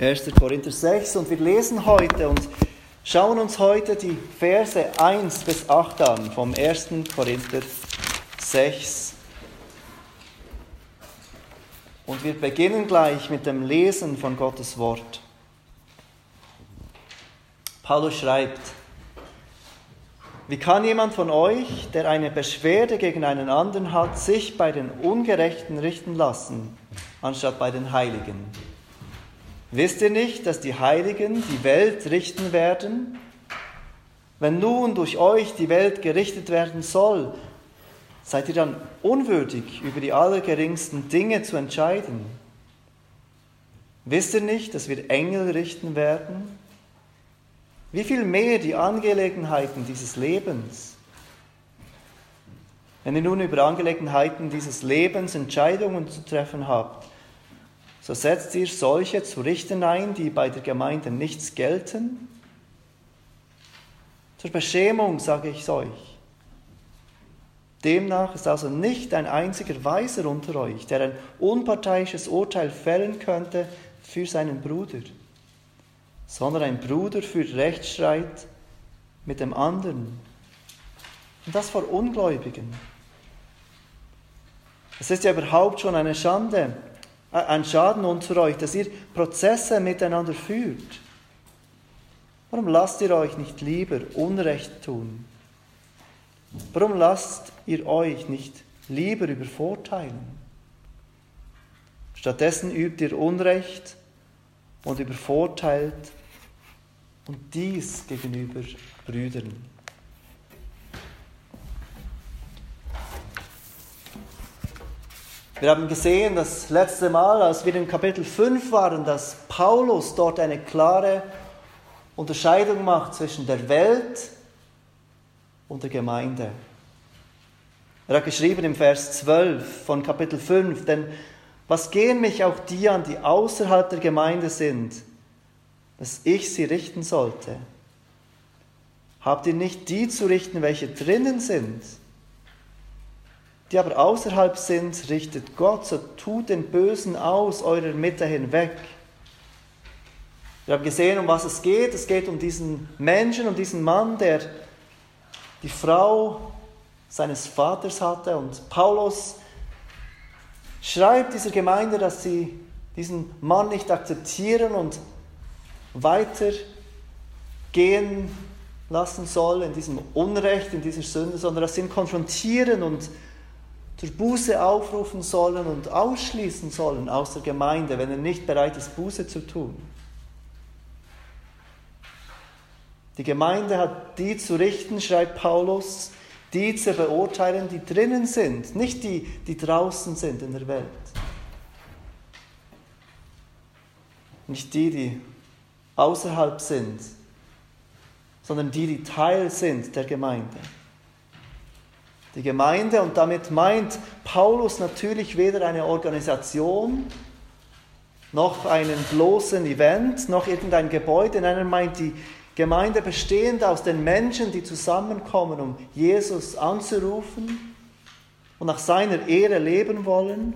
1. Korinther 6 und wir lesen heute und schauen uns heute die Verse 1 bis 8 an vom 1. Korinther 6. Und wir beginnen gleich mit dem Lesen von Gottes Wort. Paulus schreibt, wie kann jemand von euch, der eine Beschwerde gegen einen anderen hat, sich bei den Ungerechten richten lassen, anstatt bei den Heiligen? Wisst ihr nicht, dass die Heiligen die Welt richten werden? Wenn nun durch euch die Welt gerichtet werden soll, seid ihr dann unwürdig, über die allergeringsten Dinge zu entscheiden? Wisst ihr nicht, dass wir Engel richten werden? Wie viel mehr die Angelegenheiten dieses Lebens? Wenn ihr nun über Angelegenheiten dieses Lebens Entscheidungen zu treffen habt, so setzt ihr solche zu richten ein, die bei der Gemeinde nichts gelten? Zur Beschämung sage ich es euch. Demnach ist also nicht ein einziger Weiser unter euch, der ein unparteiisches Urteil fällen könnte für seinen Bruder, sondern ein Bruder führt Rechtsstreit mit dem anderen. Und das vor Ungläubigen. Es ist ja überhaupt schon eine Schande, ein Schaden unter euch, dass ihr Prozesse miteinander führt. Warum lasst ihr euch nicht lieber Unrecht tun? Warum lasst ihr euch nicht lieber übervorteilen? Stattdessen übt ihr Unrecht und übervorteilt und dies gegenüber Brüdern. Wir haben gesehen das letzte Mal, als wir in Kapitel 5 waren, dass Paulus dort eine klare Unterscheidung macht zwischen der Welt und der Gemeinde. Er hat geschrieben im Vers 12 von Kapitel 5, denn was gehen mich auch die an, die außerhalb der Gemeinde sind, dass ich sie richten sollte? Habt ihr nicht die zu richten, welche drinnen sind? Die aber außerhalb sind, richtet Gott, so tut den Bösen aus eurer Mitte hinweg. Wir haben gesehen, um was es geht. Es geht um diesen Menschen, um diesen Mann, der die Frau seines Vaters hatte. Und Paulus schreibt dieser Gemeinde, dass sie diesen Mann nicht akzeptieren und weiter gehen lassen soll in diesem Unrecht, in dieser Sünde, sondern dass sie ihn konfrontieren und zur Buße aufrufen sollen und ausschließen sollen aus der Gemeinde, wenn er nicht bereit ist, Buße zu tun. Die Gemeinde hat die zu richten, schreibt Paulus, die zu beurteilen, die drinnen sind, nicht die, die draußen sind in der Welt. Nicht die, die außerhalb sind, sondern die, die Teil sind der Gemeinde. Die Gemeinde, und damit meint Paulus natürlich weder eine Organisation, noch einen bloßen Event, noch irgendein Gebäude, nein, er meint die Gemeinde bestehend aus den Menschen, die zusammenkommen, um Jesus anzurufen und nach seiner Ehre leben wollen.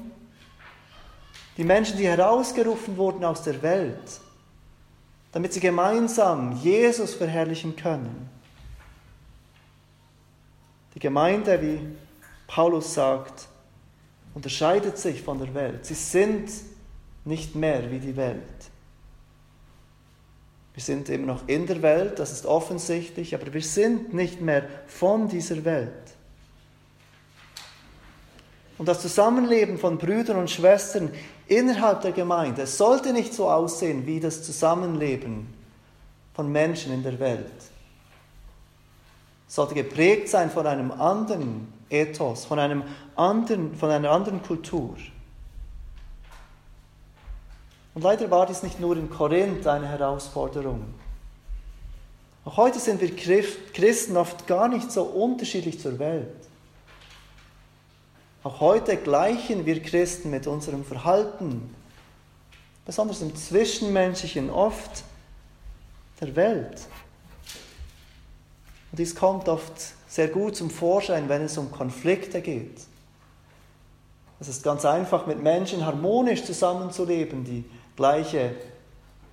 Die Menschen, die herausgerufen wurden aus der Welt, damit sie gemeinsam Jesus verherrlichen können. Die Gemeinde, wie Paulus sagt, unterscheidet sich von der Welt. Sie sind nicht mehr wie die Welt. Wir sind immer noch in der Welt, das ist offensichtlich, aber wir sind nicht mehr von dieser Welt. Und das Zusammenleben von Brüdern und Schwestern innerhalb der Gemeinde sollte nicht so aussehen wie das Zusammenleben von Menschen in der Welt sollte geprägt sein von einem anderen Ethos, von, einem anderen, von einer anderen Kultur. Und leider war dies nicht nur in Korinth eine Herausforderung. Auch heute sind wir Christen oft gar nicht so unterschiedlich zur Welt. Auch heute gleichen wir Christen mit unserem Verhalten, besonders im Zwischenmenschlichen, oft der Welt. Und dies kommt oft sehr gut zum Vorschein, wenn es um Konflikte geht. Es ist ganz einfach, mit Menschen harmonisch zusammenzuleben, die gleiche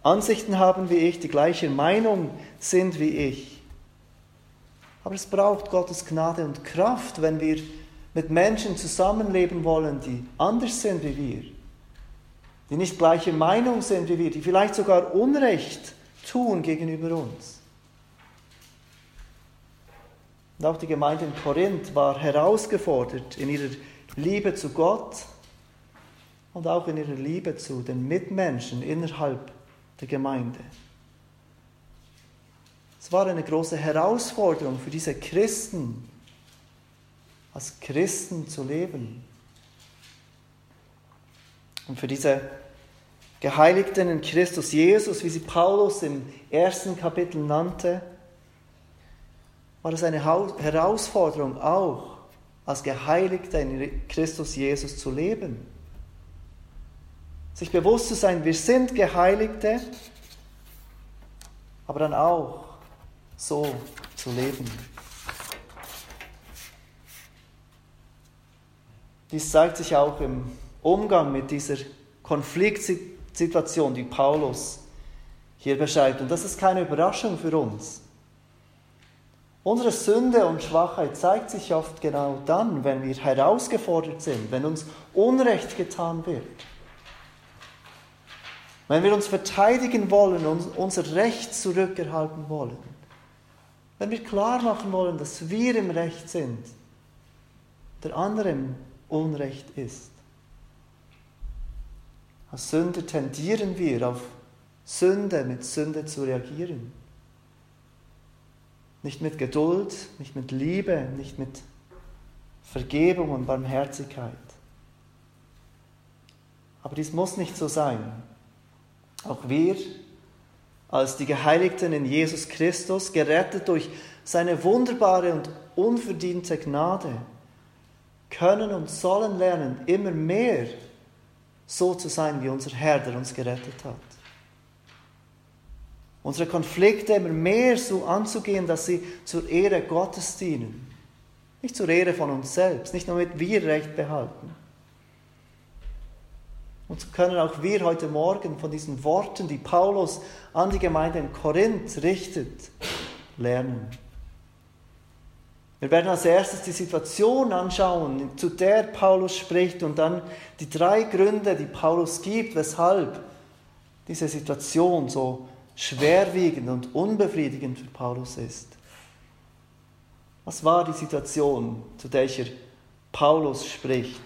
Ansichten haben wie ich, die gleiche Meinung sind wie ich. Aber es braucht Gottes Gnade und Kraft, wenn wir mit Menschen zusammenleben wollen, die anders sind wie wir, die nicht gleiche Meinung sind wie wir, die vielleicht sogar Unrecht tun gegenüber uns. Und auch die Gemeinde in Korinth war herausgefordert in ihrer Liebe zu Gott und auch in ihrer Liebe zu den Mitmenschen innerhalb der Gemeinde. Es war eine große Herausforderung für diese Christen, als Christen zu leben. Und für diese Geheiligten in Christus Jesus, wie sie Paulus im ersten Kapitel nannte, war es eine Herausforderung auch, als Geheiligter in Christus Jesus zu leben. Sich bewusst zu sein, wir sind Geheiligte, aber dann auch so zu leben. Dies zeigt sich auch im Umgang mit dieser Konfliktsituation, die Paulus hier beschreibt. Und das ist keine Überraschung für uns. Unsere Sünde und Schwachheit zeigt sich oft genau dann, wenn wir herausgefordert sind, wenn uns Unrecht getan wird. Wenn wir uns verteidigen wollen und unser Recht zurückerhalten wollen. Wenn wir klar machen wollen, dass wir im Recht sind, der andere im Unrecht ist. Als Sünder tendieren wir auf Sünde mit Sünde zu reagieren. Nicht mit Geduld, nicht mit Liebe, nicht mit Vergebung und Barmherzigkeit. Aber dies muss nicht so sein. Auch wir, als die Geheiligten in Jesus Christus, gerettet durch seine wunderbare und unverdiente Gnade, können und sollen lernen, immer mehr so zu sein, wie unser Herr, der uns gerettet hat. Unsere Konflikte immer mehr so anzugehen, dass sie zur Ehre Gottes dienen. Nicht zur Ehre von uns selbst, nicht nur damit wir Recht behalten. Und so können auch wir heute Morgen von diesen Worten, die Paulus an die Gemeinde in Korinth richtet, lernen. Wir werden als erstes die Situation anschauen, zu der Paulus spricht und dann die drei Gründe, die Paulus gibt, weshalb diese Situation so schwerwiegend und unbefriedigend für Paulus ist. Was war die Situation, zu der Paulus spricht?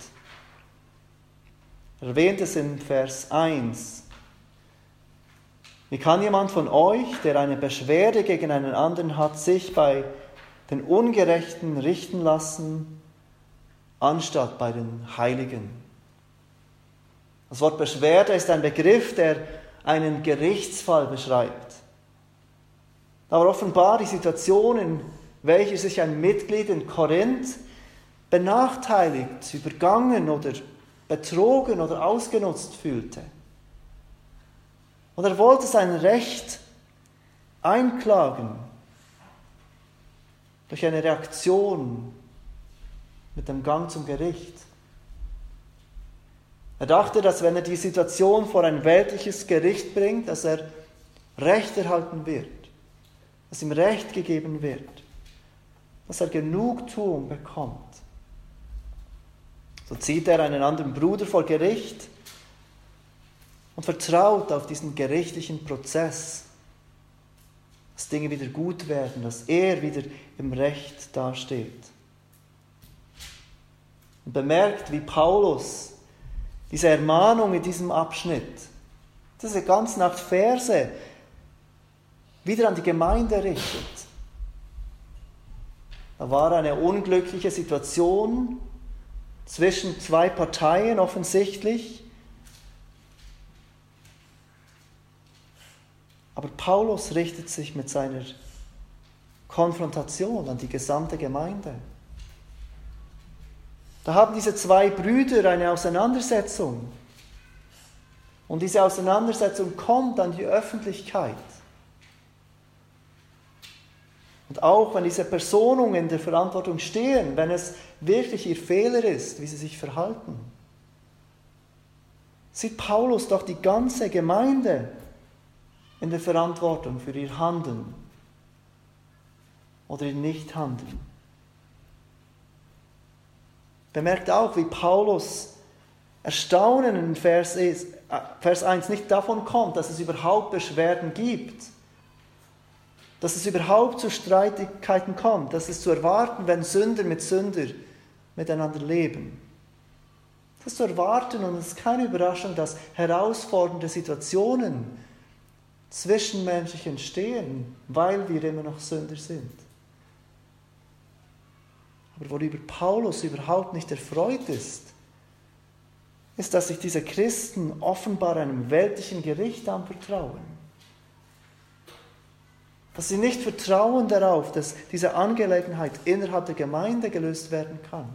Er erwähnt es in Vers 1. Wie kann jemand von euch, der eine Beschwerde gegen einen anderen hat, sich bei den Ungerechten richten lassen, anstatt bei den Heiligen? Das Wort Beschwerde ist ein Begriff, der einen Gerichtsfall beschreibt. Aber offenbar die Situation, in welcher sich ein Mitglied in Korinth benachteiligt, übergangen oder betrogen oder ausgenutzt fühlte. Und er wollte sein Recht einklagen durch eine Reaktion mit dem Gang zum Gericht. Er dachte, dass wenn er die Situation vor ein weltliches Gericht bringt, dass er Recht erhalten wird, dass ihm Recht gegeben wird, dass er Genugtuung bekommt. So zieht er einen anderen Bruder vor Gericht und vertraut auf diesen gerichtlichen Prozess, dass Dinge wieder gut werden, dass er wieder im Recht dasteht. Und bemerkt, wie Paulus diese Ermahnung in diesem Abschnitt, diese ganz nach Verse, wieder an die Gemeinde richtet. Da war eine unglückliche Situation zwischen zwei Parteien offensichtlich. Aber Paulus richtet sich mit seiner Konfrontation an die gesamte Gemeinde. Da haben diese zwei Brüder eine Auseinandersetzung. Und diese Auseinandersetzung kommt an die Öffentlichkeit. Und auch wenn diese Personen in der Verantwortung stehen, wenn es wirklich ihr Fehler ist, wie sie sich verhalten, sieht Paulus doch die ganze Gemeinde in der Verantwortung für ihr Handeln oder ihr Nichthandeln. Bemerkt auch, wie Paulus Erstaunen in Vers, ist, äh, Vers 1 nicht davon kommt, dass es überhaupt Beschwerden gibt, dass es überhaupt zu Streitigkeiten kommt, dass es zu erwarten, wenn Sünder mit Sünder miteinander leben. Das ist zu erwarten und es ist keine Überraschung, dass herausfordernde Situationen zwischenmenschlich entstehen, weil wir immer noch Sünder sind. Aber worüber Paulus überhaupt nicht erfreut ist, ist, dass sich diese Christen offenbar einem weltlichen Gericht anvertrauen. Dass sie nicht vertrauen darauf, dass diese Angelegenheit innerhalb der Gemeinde gelöst werden kann.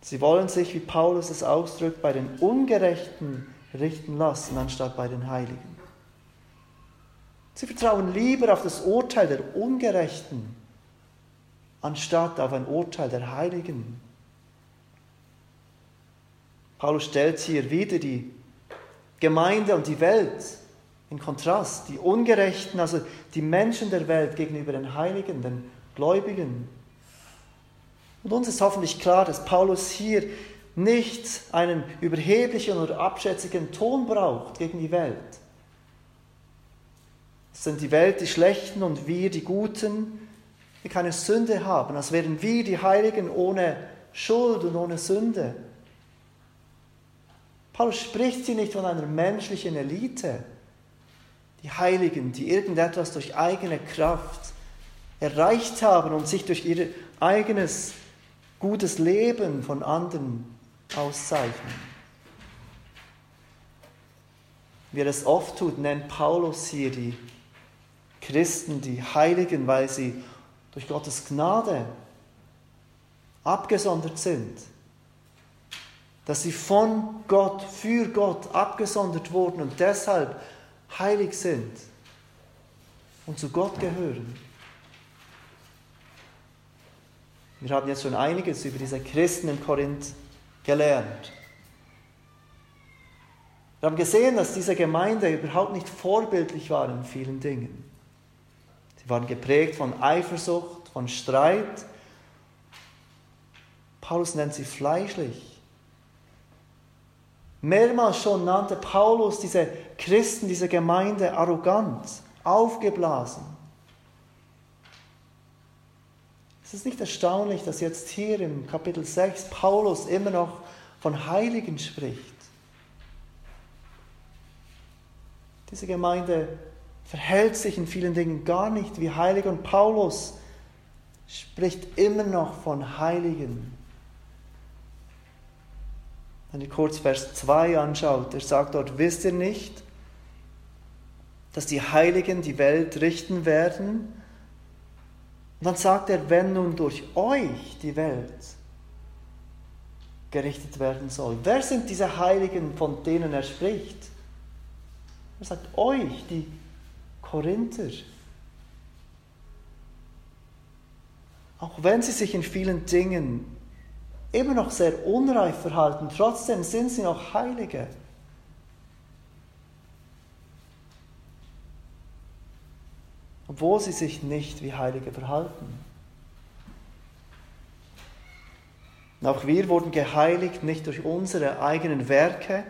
Sie wollen sich, wie Paulus es ausdrückt, bei den Ungerechten richten lassen, anstatt bei den Heiligen. Sie vertrauen lieber auf das Urteil der Ungerechten, anstatt auf ein Urteil der Heiligen. Paulus stellt hier wieder die Gemeinde und die Welt in Kontrast. Die Ungerechten, also die Menschen der Welt gegenüber den Heiligen, den Gläubigen. Und uns ist hoffentlich klar, dass Paulus hier nicht einen überheblichen oder abschätzigen Ton braucht gegen die Welt. Es sind die Welt die Schlechten und wir die Guten, die keine Sünde haben, als wären wir die Heiligen ohne Schuld und ohne Sünde. Paulus spricht hier nicht von einer menschlichen Elite, die Heiligen, die irgendetwas durch eigene Kraft erreicht haben und sich durch ihr eigenes gutes Leben von anderen auszeichnen. Wie er es oft tut, nennt Paulus hier die Christen, die Heiligen, weil sie durch Gottes Gnade abgesondert sind dass sie von Gott, für Gott abgesondert wurden und deshalb heilig sind und zu Gott gehören. Wir haben jetzt schon einiges über diese Christen in Korinth gelernt. Wir haben gesehen, dass diese Gemeinde überhaupt nicht vorbildlich war in vielen Dingen. Sie waren geprägt von Eifersucht, von Streit. Paulus nennt sie fleischlich. Mehrmals schon nannte Paulus diese Christen, diese Gemeinde arrogant, aufgeblasen. Es ist nicht erstaunlich, dass jetzt hier im Kapitel 6 Paulus immer noch von Heiligen spricht. Diese Gemeinde verhält sich in vielen Dingen gar nicht wie Heilige und Paulus spricht immer noch von Heiligen. Wenn ihr kurz Vers 2 anschaut, er sagt dort, wisst ihr nicht, dass die Heiligen die Welt richten werden? Und dann sagt er, wenn nun durch euch die Welt gerichtet werden soll. Wer sind diese Heiligen, von denen er spricht? Er sagt euch, die Korinther. Auch wenn sie sich in vielen Dingen immer noch sehr unreif verhalten, trotzdem sind sie noch Heilige. Obwohl sie sich nicht wie Heilige verhalten. Und auch wir wurden geheiligt nicht durch unsere eigenen Werke,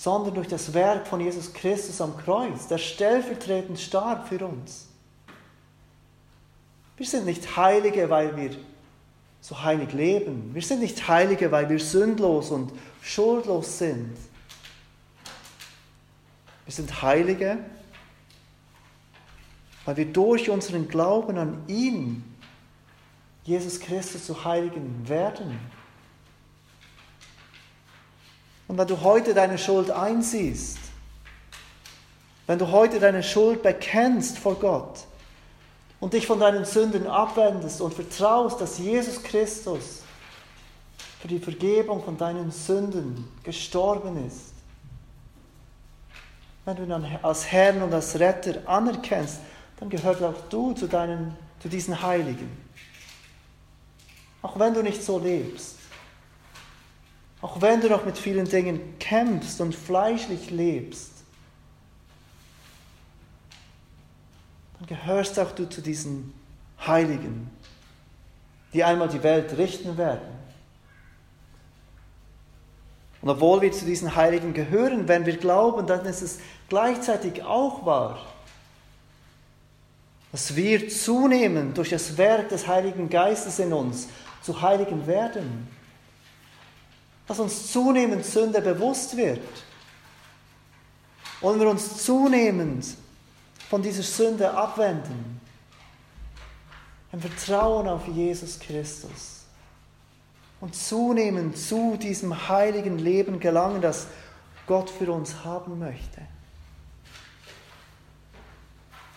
sondern durch das Werk von Jesus Christus am Kreuz, der stellvertretend starb für uns. Wir sind nicht Heilige, weil wir so heilig leben. Wir sind nicht Heilige, weil wir sündlos und schuldlos sind. Wir sind Heilige, weil wir durch unseren Glauben an ihn, Jesus Christus, zu Heiligen werden. Und wenn du heute deine Schuld einsiehst, wenn du heute deine Schuld bekennst vor Gott, und dich von deinen Sünden abwendest und vertraust, dass Jesus Christus für die Vergebung von deinen Sünden gestorben ist, wenn du ihn als Herrn und als Retter anerkennst, dann gehört auch du zu, deinen, zu diesen Heiligen. Auch wenn du nicht so lebst. Auch wenn du noch mit vielen Dingen kämpfst und fleischlich lebst, dann gehörst auch du zu diesen Heiligen, die einmal die Welt richten werden. Und obwohl wir zu diesen Heiligen gehören, wenn wir glauben, dann ist es gleichzeitig auch wahr, dass wir zunehmend durch das Werk des Heiligen Geistes in uns zu Heiligen werden. Dass uns zunehmend Sünde bewusst wird. Und wir uns zunehmend von dieser Sünde abwenden. Im Vertrauen auf Jesus Christus. Und zunehmend zu diesem heiligen Leben gelangen, das Gott für uns haben möchte.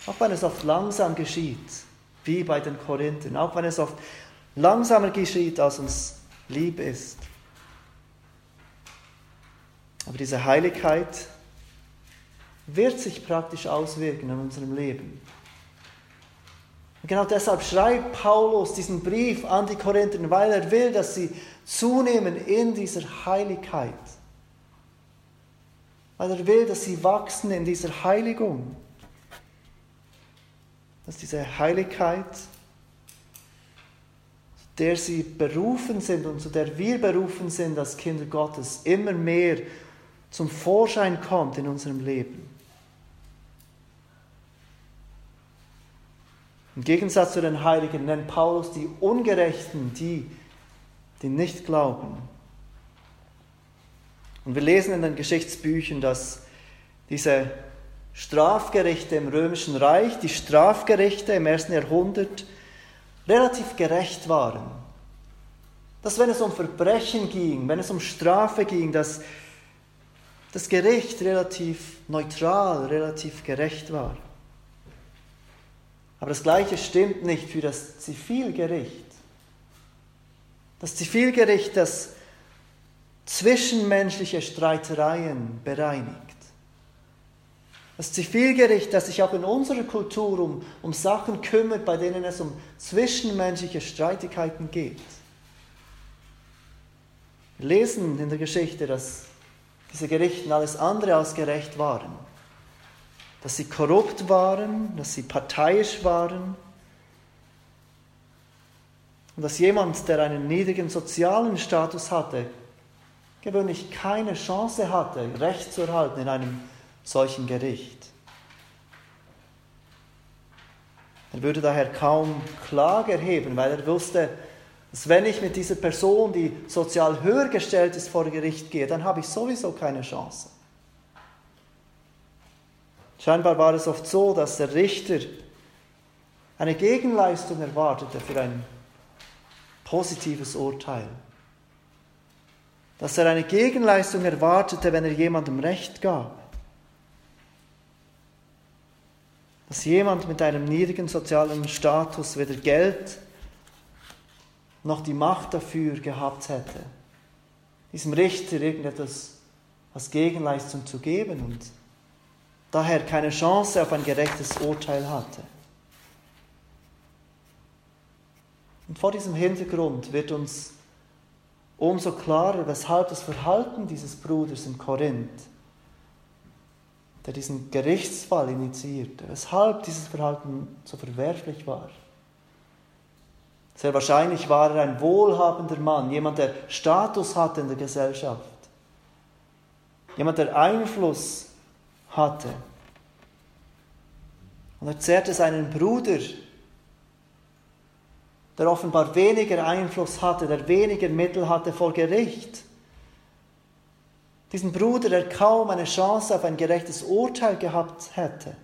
Auch wenn es oft langsam geschieht, wie bei den Korinthern, auch wenn es oft langsamer geschieht, als uns lieb ist. Aber diese Heiligkeit wird sich praktisch auswirken in unserem Leben. Und genau deshalb schreibt Paulus diesen Brief an die Korinther, weil er will, dass sie zunehmen in dieser Heiligkeit. Weil er will, dass sie wachsen in dieser Heiligung dass diese Heiligkeit, zu der sie berufen sind und zu der wir berufen sind als Kinder Gottes, immer mehr zum Vorschein kommt in unserem Leben. Im Gegensatz zu den Heiligen nennt Paulus die Ungerechten, die, die nicht glauben. Und wir lesen in den Geschichtsbüchern, dass diese Strafgerichte im römischen Reich, die Strafgerichte im ersten Jahrhundert relativ gerecht waren. Dass wenn es um Verbrechen ging, wenn es um Strafe ging, dass das Gericht relativ neutral, relativ gerecht war. Aber das Gleiche stimmt nicht für das Zivilgericht. Das Zivilgericht, das zwischenmenschliche Streitereien bereinigt. Das Zivilgericht, das sich auch in unserer Kultur um, um Sachen kümmert, bei denen es um zwischenmenschliche Streitigkeiten geht. Wir lesen in der Geschichte, dass diese Gerichten alles andere als gerecht waren. Dass sie korrupt waren, dass sie parteiisch waren. Und dass jemand, der einen niedrigen sozialen Status hatte, gewöhnlich keine Chance hatte, Recht zu erhalten in einem solchen Gericht. Er würde daher kaum Klage erheben, weil er wusste, dass wenn ich mit dieser Person, die sozial höher gestellt ist, vor Gericht gehe, dann habe ich sowieso keine Chance. Scheinbar war es oft so, dass der Richter eine Gegenleistung erwartete für ein positives Urteil. Dass er eine Gegenleistung erwartete, wenn er jemandem Recht gab. dass jemand mit einem niedrigen sozialen Status weder Geld noch die Macht dafür gehabt hätte, diesem Richter irgendetwas als Gegenleistung zu geben und daher keine Chance auf ein gerechtes Urteil hatte. Und vor diesem Hintergrund wird uns umso klarer, weshalb das Verhalten dieses Bruders in Korinth der diesen Gerichtsfall initiierte, weshalb dieses Verhalten so verwerflich war. Sehr wahrscheinlich war er ein wohlhabender Mann, jemand, der Status hatte in der Gesellschaft, jemand, der Einfluss hatte. Und er zehrte seinen Bruder, der offenbar weniger Einfluss hatte, der weniger Mittel hatte vor Gericht diesen Bruder, der kaum eine Chance auf ein gerechtes Urteil gehabt hätte.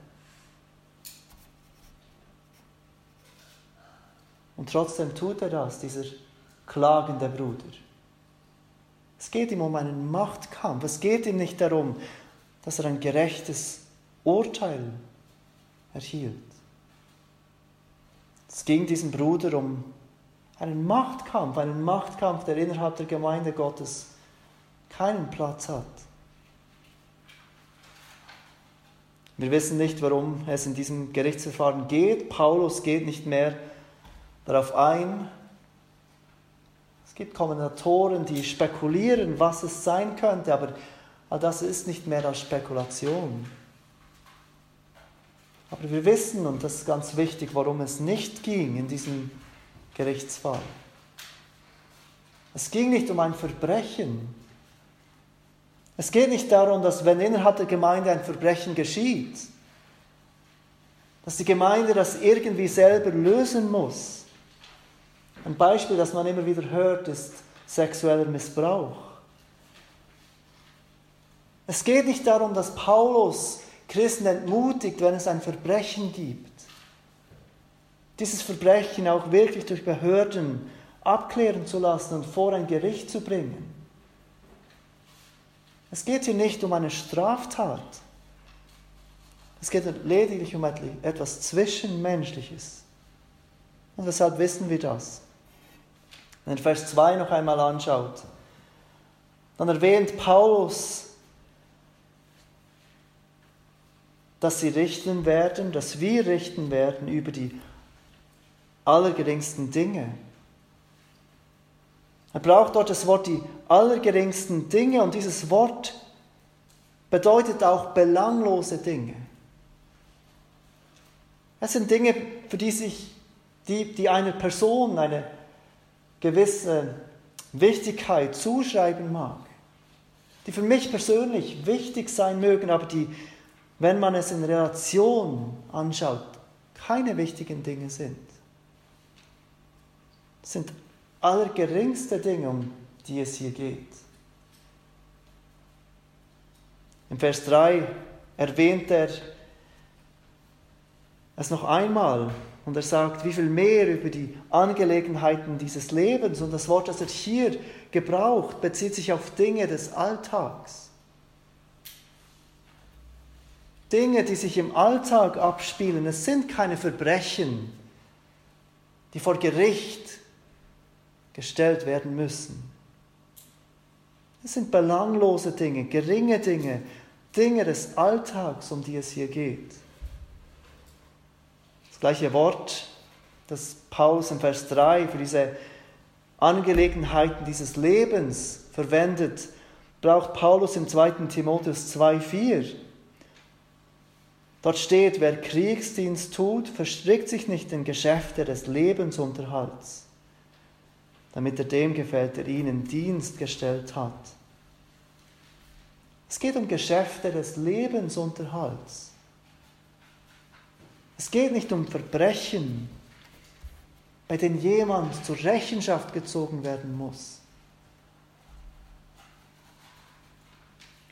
Und trotzdem tut er das, dieser klagende Bruder. Es geht ihm um einen Machtkampf. Es geht ihm nicht darum, dass er ein gerechtes Urteil erhielt. Es ging diesem Bruder um einen Machtkampf, einen Machtkampf, der innerhalb der Gemeinde Gottes keinen Platz hat. Wir wissen nicht, warum es in diesem Gerichtsverfahren geht. Paulus geht nicht mehr darauf ein. Es gibt Kommentatoren, die spekulieren, was es sein könnte, aber all das ist nicht mehr als Spekulation. Aber wir wissen, und das ist ganz wichtig, warum es nicht ging in diesem Gerichtsfall. Es ging nicht um ein Verbrechen. Es geht nicht darum, dass wenn innerhalb der Gemeinde ein Verbrechen geschieht, dass die Gemeinde das irgendwie selber lösen muss. Ein Beispiel, das man immer wieder hört, ist sexueller Missbrauch. Es geht nicht darum, dass Paulus Christen entmutigt, wenn es ein Verbrechen gibt. Dieses Verbrechen auch wirklich durch Behörden abklären zu lassen und vor ein Gericht zu bringen. Es geht hier nicht um eine Straftat. Es geht lediglich um etwas Zwischenmenschliches. Und weshalb wissen wir das? Wenn ihr Vers 2 noch einmal anschaut, dann erwähnt Paulus, dass sie richten werden, dass wir richten werden über die allergeringsten Dinge. Er braucht dort das Wort die allergeringsten Dinge und dieses Wort bedeutet auch belanglose Dinge. Es sind Dinge, für die sich die, die einer Person eine gewisse Wichtigkeit zuschreiben mag, die für mich persönlich wichtig sein mögen, aber die, wenn man es in Relation anschaut, keine wichtigen Dinge sind. Es sind allergeringste Dinge, um die es hier geht. Im Vers 3 erwähnt er es noch einmal und er sagt, wie viel mehr über die Angelegenheiten dieses Lebens. Und das Wort, das er hier gebraucht, bezieht sich auf Dinge des Alltags. Dinge, die sich im Alltag abspielen. Es sind keine Verbrechen, die vor Gericht gestellt werden müssen. Es sind belanglose Dinge, geringe Dinge, Dinge des Alltags, um die es hier geht. Das gleiche Wort, das Paulus im Vers 3 für diese Angelegenheiten dieses Lebens verwendet, braucht Paulus im 2. Timotheus 2,4. Dort steht, wer Kriegsdienst tut, verstrickt sich nicht in Geschäfte des Lebensunterhalts damit er dem gefällt, der ihn in Dienst gestellt hat. Es geht um Geschäfte des Lebensunterhalts. Es geht nicht um Verbrechen, bei denen jemand zur Rechenschaft gezogen werden muss.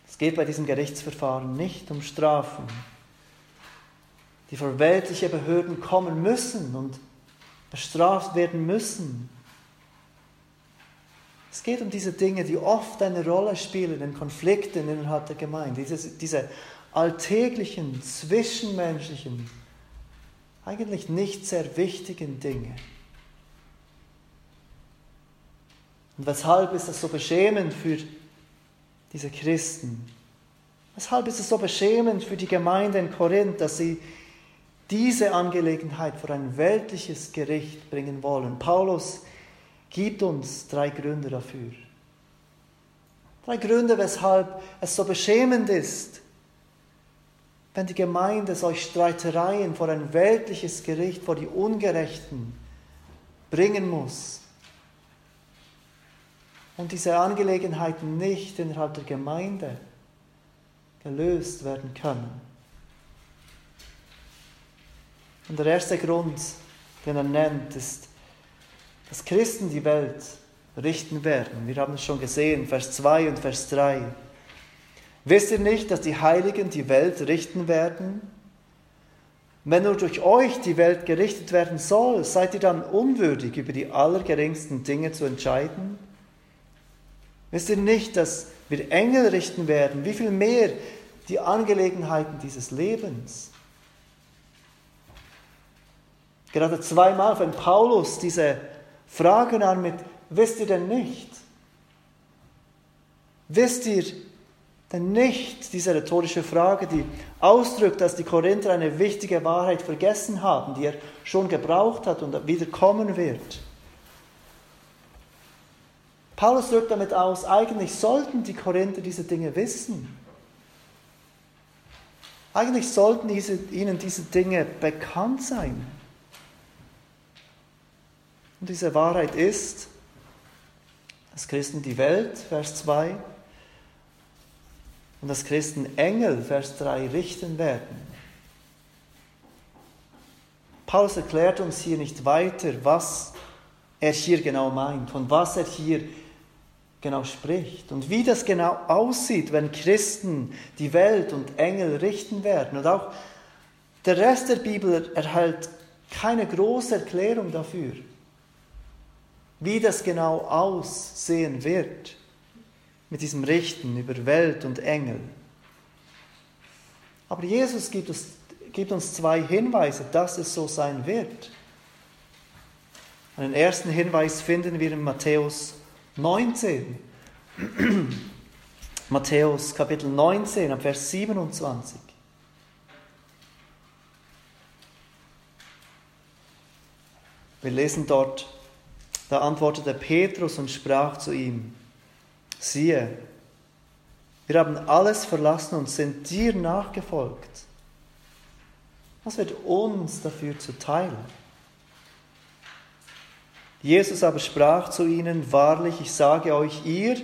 Es geht bei diesem Gerichtsverfahren nicht um Strafen, die vor weltliche Behörden kommen müssen und bestraft werden müssen. Es geht um diese Dinge, die oft eine Rolle spielen in Konflikten innerhalb der Gemeinde. Diese, diese alltäglichen, zwischenmenschlichen, eigentlich nicht sehr wichtigen Dinge. Und weshalb ist das so beschämend für diese Christen? Weshalb ist es so beschämend für die Gemeinde in Korinth, dass sie diese Angelegenheit vor ein weltliches Gericht bringen wollen? Paulus gibt uns drei Gründe dafür. Drei Gründe, weshalb es so beschämend ist, wenn die Gemeinde solche Streitereien vor ein weltliches Gericht, vor die Ungerechten bringen muss und diese Angelegenheiten nicht innerhalb der Gemeinde gelöst werden können. Und der erste Grund, den er nennt, ist dass Christen die Welt richten werden. Wir haben es schon gesehen, Vers 2 und Vers 3. Wisst ihr nicht, dass die Heiligen die Welt richten werden? Wenn nur durch euch die Welt gerichtet werden soll, seid ihr dann unwürdig, über die allergeringsten Dinge zu entscheiden? Wisst ihr nicht, dass wir Engel richten werden? Wie viel mehr die Angelegenheiten dieses Lebens? Gerade zweimal, wenn Paulus diese fragen an mit, wisst ihr denn nicht? Wisst ihr denn nicht, diese rhetorische Frage, die ausdrückt, dass die Korinther eine wichtige Wahrheit vergessen haben, die er schon gebraucht hat und wieder kommen wird. Paulus drückt damit aus, eigentlich sollten die Korinther diese Dinge wissen. Eigentlich sollten diese, ihnen diese Dinge bekannt sein. Und diese Wahrheit ist, dass Christen die Welt, Vers 2, und dass Christen Engel, Vers 3, richten werden. Paulus erklärt uns hier nicht weiter, was er hier genau meint, von was er hier genau spricht und wie das genau aussieht, wenn Christen die Welt und Engel richten werden. Und auch der Rest der Bibel erhält keine große Erklärung dafür, wie das genau aussehen wird mit diesem Richten über Welt und Engel. Aber Jesus gibt uns, gibt uns zwei Hinweise, dass es so sein wird. Einen ersten Hinweis finden wir in Matthäus 19. Matthäus Kapitel 19, ab Vers 27. Wir lesen dort, da antwortete Petrus und sprach zu ihm, siehe, wir haben alles verlassen und sind dir nachgefolgt. Was wird uns dafür zuteil? Jesus aber sprach zu ihnen, wahrlich, ich sage euch, ihr,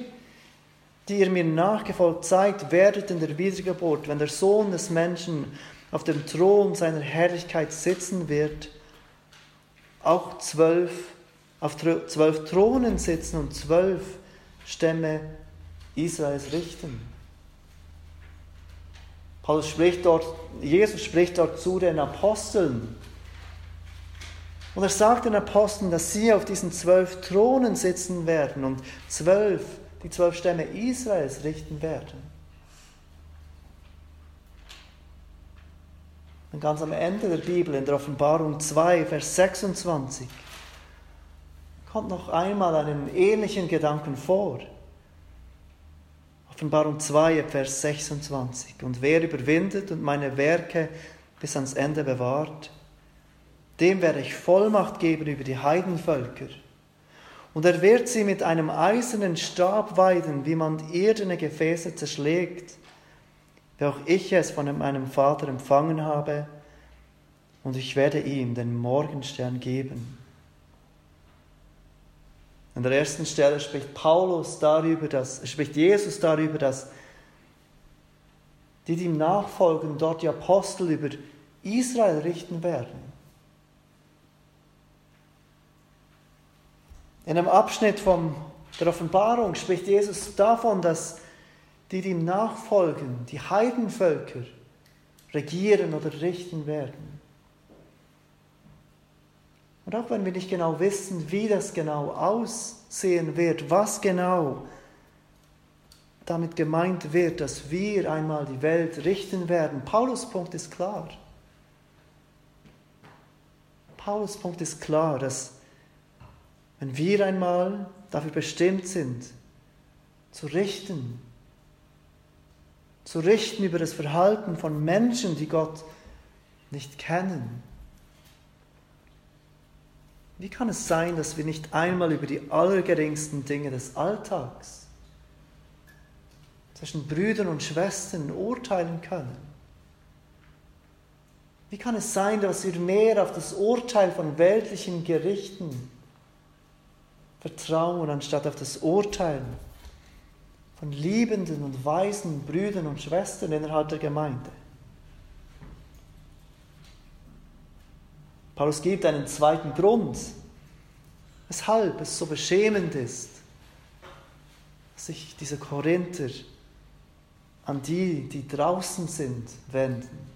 die ihr mir nachgefolgt seid, werdet in der Wiedergeburt, wenn der Sohn des Menschen auf dem Thron seiner Herrlichkeit sitzen wird, auch zwölf, auf zwölf Thronen sitzen und zwölf Stämme Israels richten. Paulus spricht dort, Jesus spricht dort zu den Aposteln. Und er sagt den Aposteln, dass sie auf diesen zwölf Thronen sitzen werden und zwölf, die zwölf Stämme Israels richten werden. Und ganz am Ende der Bibel, in der Offenbarung 2, Vers 26, kommt noch einmal einen ähnlichen Gedanken vor. Offenbarung 2, Vers 26. Und wer überwindet und meine Werke bis ans Ende bewahrt, dem werde ich Vollmacht geben über die Heidenvölker. Und er wird sie mit einem eisernen Stab weiden, wie man irdene Gefäße zerschlägt, wie auch ich es von meinem Vater empfangen habe, und ich werde ihm den Morgenstern geben. An der ersten Stelle spricht Paulus darüber, dass, spricht Jesus darüber, dass die, die ihm nachfolgen, dort die Apostel über Israel richten werden. In einem Abschnitt von der Offenbarung spricht Jesus davon, dass die, die ihm nachfolgen, die Heidenvölker, regieren oder richten werden. Und auch wenn wir nicht genau wissen, wie das genau aussehen wird, was genau damit gemeint wird, dass wir einmal die Welt richten werden, Paulus Punkt ist klar. Paulus Punkt ist klar, dass wenn wir einmal dafür bestimmt sind, zu richten, zu richten über das Verhalten von Menschen, die Gott nicht kennen, wie kann es sein, dass wir nicht einmal über die allergeringsten Dinge des Alltags zwischen Brüdern und Schwestern urteilen können? Wie kann es sein, dass wir mehr auf das Urteil von weltlichen Gerichten vertrauen, anstatt auf das Urteil von liebenden und weisen Brüdern und Schwestern innerhalb der Gemeinde? Paulus gibt einen zweiten Grund, weshalb es so beschämend ist, dass sich diese Korinther an die, die draußen sind, wenden.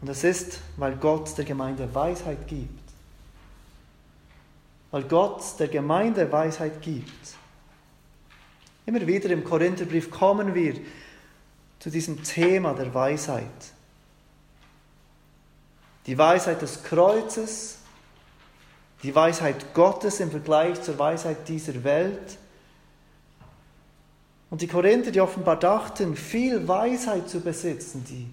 Und es ist, weil Gott der Gemeinde Weisheit gibt. Weil Gott der Gemeinde Weisheit gibt. Immer wieder im Korintherbrief kommen wir zu diesem Thema der Weisheit. Die Weisheit des Kreuzes, die Weisheit Gottes im Vergleich zur Weisheit dieser Welt. Und die Korinther, die offenbar dachten, viel Weisheit zu besitzen, die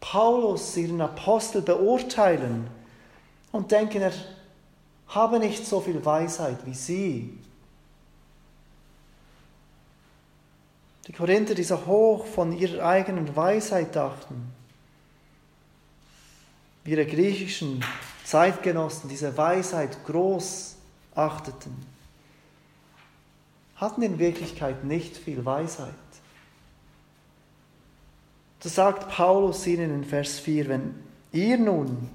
Paulus, ihren Apostel, beurteilen und denken, er habe nicht so viel Weisheit wie sie. Die Korinther, die so hoch von ihrer eigenen Weisheit dachten, ihre griechischen Zeitgenossen diese Weisheit groß achteten, hatten in Wirklichkeit nicht viel Weisheit. So sagt Paulus ihnen in Vers 4, wenn ihr nun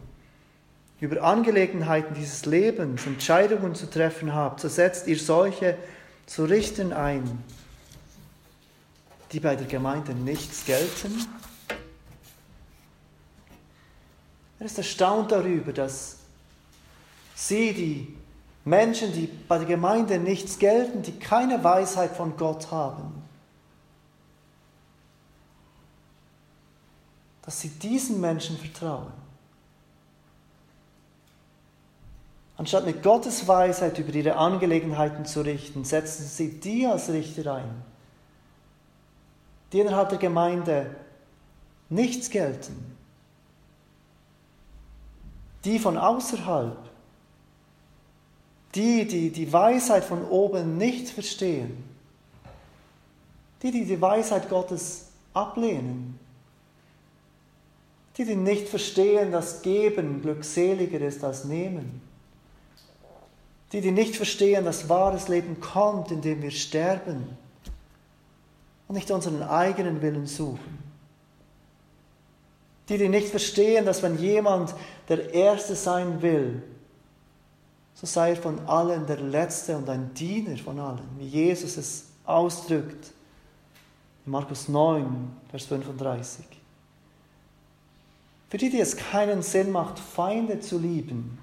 über Angelegenheiten dieses Lebens Entscheidungen zu treffen habt, so setzt ihr solche zu richten ein, die bei der Gemeinde nichts gelten. Er ist erstaunt darüber, dass sie, die Menschen, die bei der Gemeinde nichts gelten, die keine Weisheit von Gott haben, dass sie diesen Menschen vertrauen. Anstatt mit Gottes Weisheit über ihre Angelegenheiten zu richten, setzen sie die als Richter ein, die innerhalb der Gemeinde nichts gelten, die von außerhalb, die, die die Weisheit von oben nicht verstehen, die, die die Weisheit Gottes ablehnen, die, die nicht verstehen, dass Geben glückseliger ist als Nehmen, die, die nicht verstehen, dass wahres Leben kommt, indem wir sterben und nicht unseren eigenen Willen suchen. Die, die nicht verstehen, dass wenn jemand der Erste sein will, so sei er von allen der Letzte und ein Diener von allen, wie Jesus es ausdrückt. In Markus 9, Vers 35. Für die, die es keinen Sinn macht, Feinde zu lieben,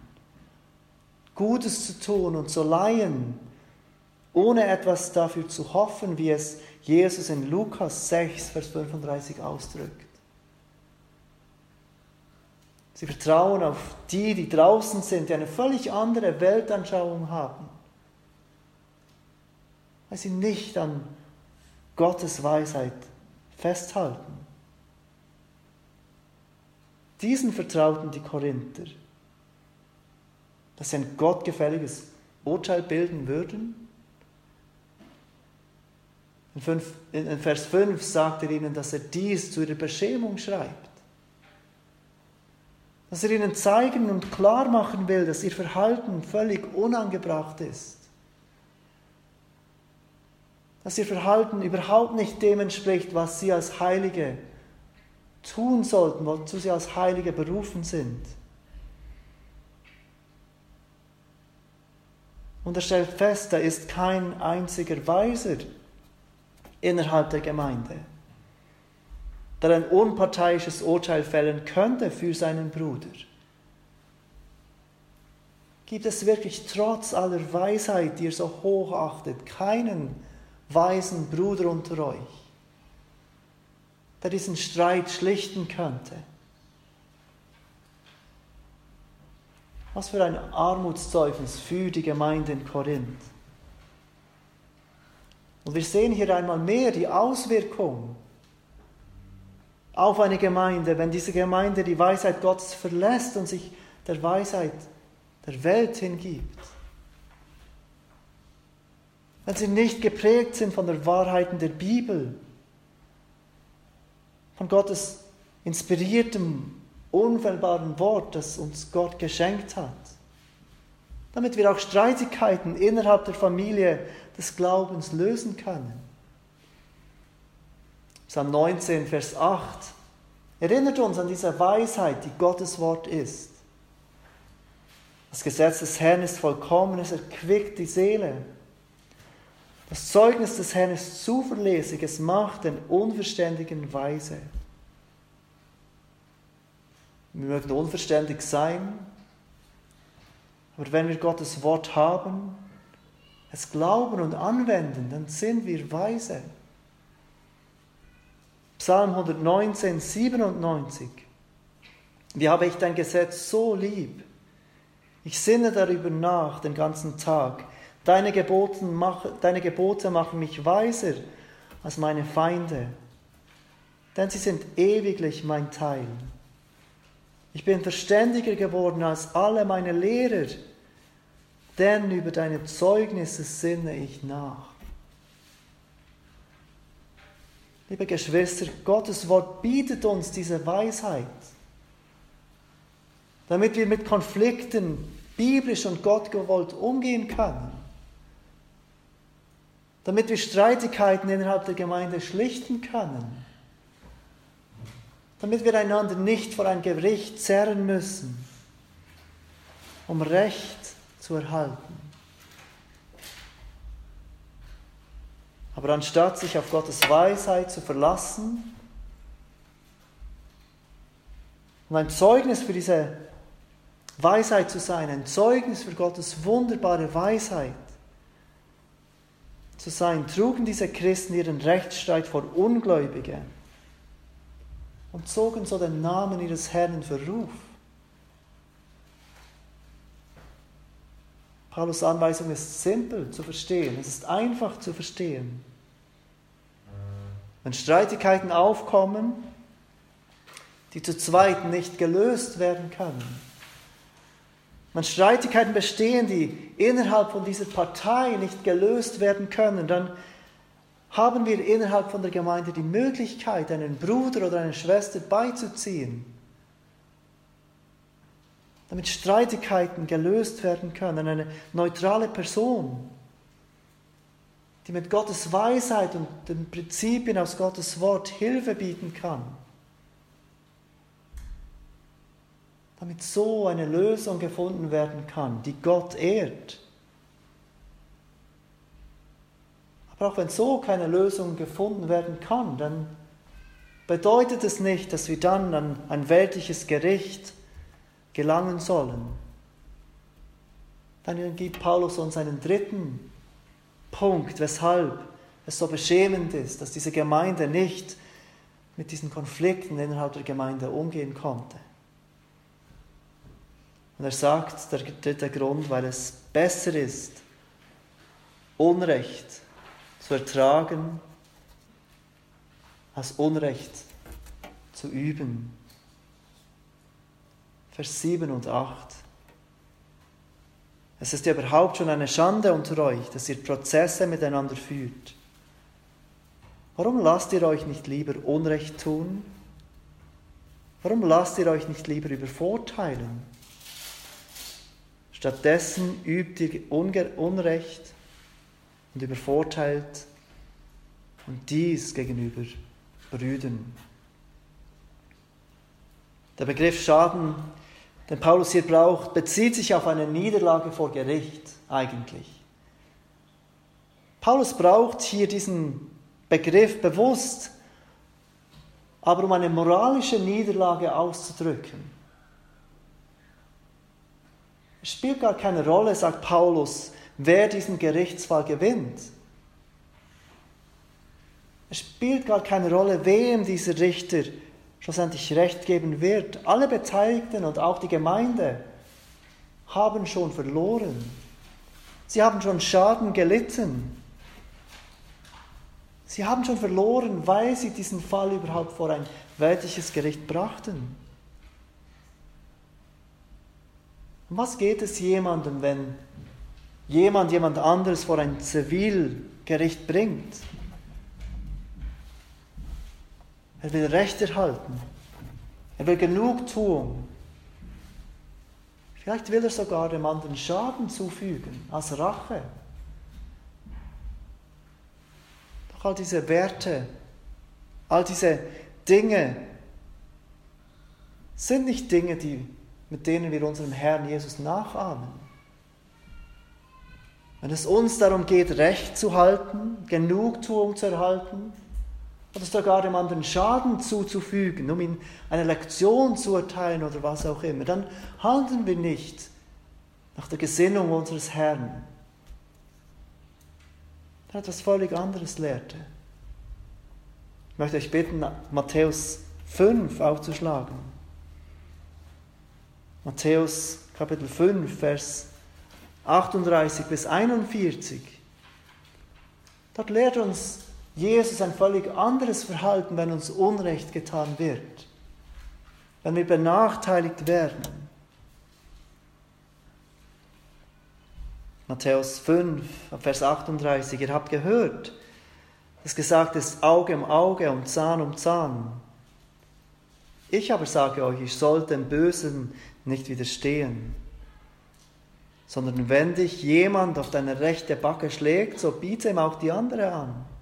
Gutes zu tun und zu leihen, ohne etwas dafür zu hoffen, wie es Jesus in Lukas 6, Vers 35 ausdrückt. Sie vertrauen auf die, die draußen sind, die eine völlig andere Weltanschauung haben, weil sie nicht an Gottes Weisheit festhalten. Diesen vertrauten die Korinther dass sie ein gottgefälliges Urteil bilden würden? In, Vers 5 sagt er ihnen, dass er dies zu ihrer Beschämung schreibt. Dass er ihnen zeigen und klar machen will, dass ihr Verhalten völlig unangebracht ist. Dass ihr Verhalten überhaupt nicht dem entspricht, was sie als Heilige tun sollten, wozu sie als Heilige berufen sind. Und er stellt fest, da ist kein einziger Weiser innerhalb der Gemeinde, der ein unparteiisches Urteil fällen könnte für seinen Bruder. Gibt es wirklich trotz aller Weisheit, die ihr so hoch achtet, keinen weisen Bruder unter euch, der diesen Streit schlichten könnte? Was für ein Armutszeugnis für die Gemeinde in Korinth. Und wir sehen hier einmal mehr die Auswirkung auf eine Gemeinde, wenn diese Gemeinde die Weisheit Gottes verlässt und sich der Weisheit der Welt hingibt. Wenn sie nicht geprägt sind von den Wahrheiten der Bibel, von Gottes inspiriertem unfehlbaren Wort, das uns Gott geschenkt hat. Damit wir auch Streitigkeiten innerhalb der Familie des Glaubens lösen können. Psalm 19, Vers 8 erinnert uns an diese Weisheit, die Gottes Wort ist. Das Gesetz des Herrn ist vollkommen, es erquickt die Seele. Das Zeugnis des Herrn ist zuverlässig, es macht den Unverständigen weise. Wir mögen unverständlich sein, aber wenn wir Gottes Wort haben, es glauben und anwenden, dann sind wir weise. Psalm 119, 97. Wie habe ich dein Gesetz so lieb? Ich sinne darüber nach den ganzen Tag. Deine Gebote, mach, deine Gebote machen mich weiser als meine Feinde, denn sie sind ewiglich mein Teil. Ich bin verständiger geworden als alle meine Lehrer. denn über deine Zeugnisse sinne ich nach. Liebe Geschwister, Gottes Wort bietet uns diese Weisheit, damit wir mit Konflikten biblisch und gottgewollt umgehen können, damit wir Streitigkeiten innerhalb der Gemeinde schlichten können, damit wir einander nicht vor ein Gericht zerren müssen, um Recht zu erhalten. Aber anstatt sich auf Gottes Weisheit zu verlassen und ein Zeugnis für diese Weisheit zu sein, ein Zeugnis für Gottes wunderbare Weisheit zu sein, trugen diese Christen ihren Rechtsstreit vor Ungläubige und zogen so den Namen ihres Herrn in Verruf. Paulus Anweisung ist simpel zu verstehen, es ist einfach zu verstehen. Wenn Streitigkeiten aufkommen, die zu zweit nicht gelöst werden können, wenn Streitigkeiten bestehen, die innerhalb von dieser Partei nicht gelöst werden können, dann haben wir innerhalb von der Gemeinde die Möglichkeit, einen Bruder oder eine Schwester beizuziehen damit Streitigkeiten gelöst werden können. Eine neutrale Person, die mit Gottes Weisheit und den Prinzipien aus Gottes Wort Hilfe bieten kann. Damit so eine Lösung gefunden werden kann, die Gott ehrt. Aber auch wenn so keine Lösung gefunden werden kann, dann bedeutet es nicht, dass wir dann an ein weltliches Gericht gelangen sollen. Dann gibt Paulus uns einen dritten Punkt, weshalb es so beschämend ist, dass diese Gemeinde nicht mit diesen Konflikten innerhalb der Gemeinde umgehen konnte. Und er sagt, der dritte Grund, weil es besser ist, Unrecht zu ertragen, als Unrecht zu üben. Vers 7 und 8. Es ist ja überhaupt schon eine Schande unter euch, dass ihr Prozesse miteinander führt. Warum lasst ihr euch nicht lieber Unrecht tun? Warum lasst ihr euch nicht lieber übervorteilen? Stattdessen übt ihr Unrecht und übervorteilt und dies gegenüber Brüdern. Der Begriff Schaden den Paulus hier braucht, bezieht sich auf eine Niederlage vor Gericht eigentlich. Paulus braucht hier diesen Begriff bewusst, aber um eine moralische Niederlage auszudrücken. Es spielt gar keine Rolle, sagt Paulus, wer diesen Gerichtsfall gewinnt. Es spielt gar keine Rolle, wem dieser Richter schlussendlich Recht geben wird. Alle Beteiligten und auch die Gemeinde haben schon verloren. Sie haben schon Schaden gelitten. Sie haben schon verloren, weil sie diesen Fall überhaupt vor ein weltliches Gericht brachten. Um was geht es jemandem, wenn jemand jemand anderes vor ein Zivilgericht bringt? Er will Recht erhalten. Er will Genugtuung. Vielleicht will er sogar dem anderen Schaden zufügen, als Rache. Doch all diese Werte, all diese Dinge sind nicht Dinge, die, mit denen wir unserem Herrn Jesus nachahmen. Wenn es uns darum geht, Recht zu halten, Genugtuung zu erhalten, oder sogar dem anderen Schaden zuzufügen, um ihm eine Lektion zu erteilen oder was auch immer, dann handeln wir nicht nach der Gesinnung unseres Herrn, der etwas völlig anderes lehrte. Ich möchte euch bitten, Matthäus 5 aufzuschlagen. Matthäus Kapitel 5, Vers 38 bis 41. Dort lehrt uns Jesus ein völlig anderes Verhalten, wenn uns Unrecht getan wird, wenn wir benachteiligt werden. Matthäus 5, Vers 38, ihr habt gehört, dass gesagt ist Auge um Auge und Zahn um Zahn. Ich aber sage euch, ich soll dem Bösen nicht widerstehen, sondern wenn dich jemand auf deine rechte Backe schlägt, so biete ihm auch die andere an.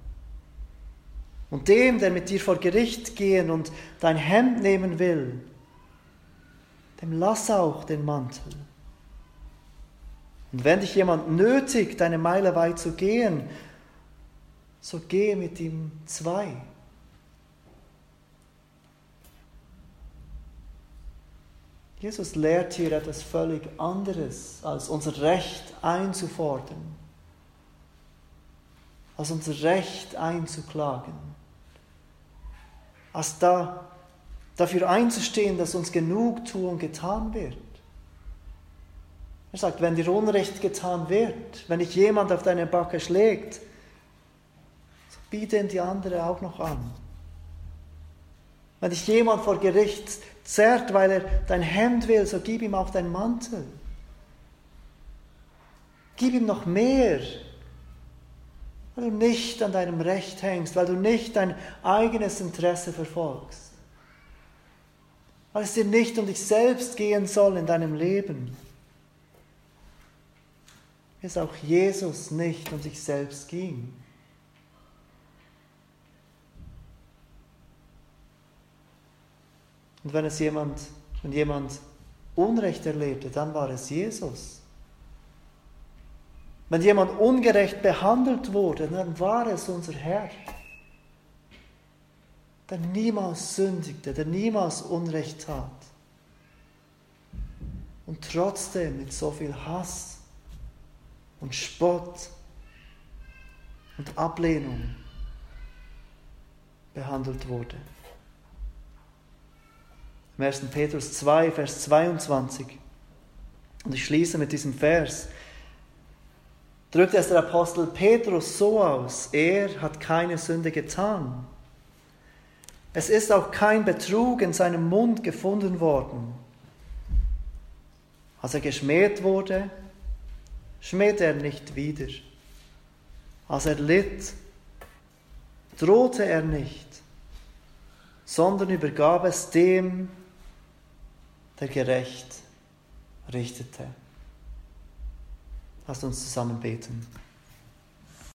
Und dem, der mit dir vor Gericht gehen und dein Hemd nehmen will, dem lass auch den Mantel. Und wenn dich jemand nötigt, eine Meile weit zu gehen, so gehe mit ihm zwei. Jesus lehrt hier etwas völlig anderes, als unser Recht einzufordern, als unser Recht einzuklagen, als da, dafür einzustehen, dass uns Genugtuung getan wird. Er sagt, wenn dir Unrecht getan wird, wenn dich jemand auf deine Backe schlägt, so biete ihm die andere auch noch an. Wenn dich jemand vor Gericht zerrt, weil er dein Hemd will, so gib ihm auch deinen Mantel. Gib ihm noch mehr, weil du nicht an deinem Recht hängst, weil du nicht dein eigenes Interesse verfolgst, weil es dir nicht um dich selbst gehen soll in deinem Leben. Es auch Jesus nicht um sich selbst ging. Und wenn es jemand, wenn jemand Unrecht erlebte, dann war es Jesus. Wenn jemand ungerecht behandelt wurde, dann war es unser Herr, der niemals sündigte, der niemals Unrecht tat. Und trotzdem mit so viel Hass und Spott und Ablehnung behandelt wurde. Im 1. Petrus 2, Vers 22. Und ich schließe mit diesem Vers. Drückt es der Apostel Petrus so aus, er hat keine Sünde getan. Es ist auch kein Betrug in seinem Mund gefunden worden. Als er geschmäht wurde, schmähte er nicht wieder. Als er litt, drohte er nicht, sondern übergab es dem, der gerecht richtete. Lasst uns zusammen beten.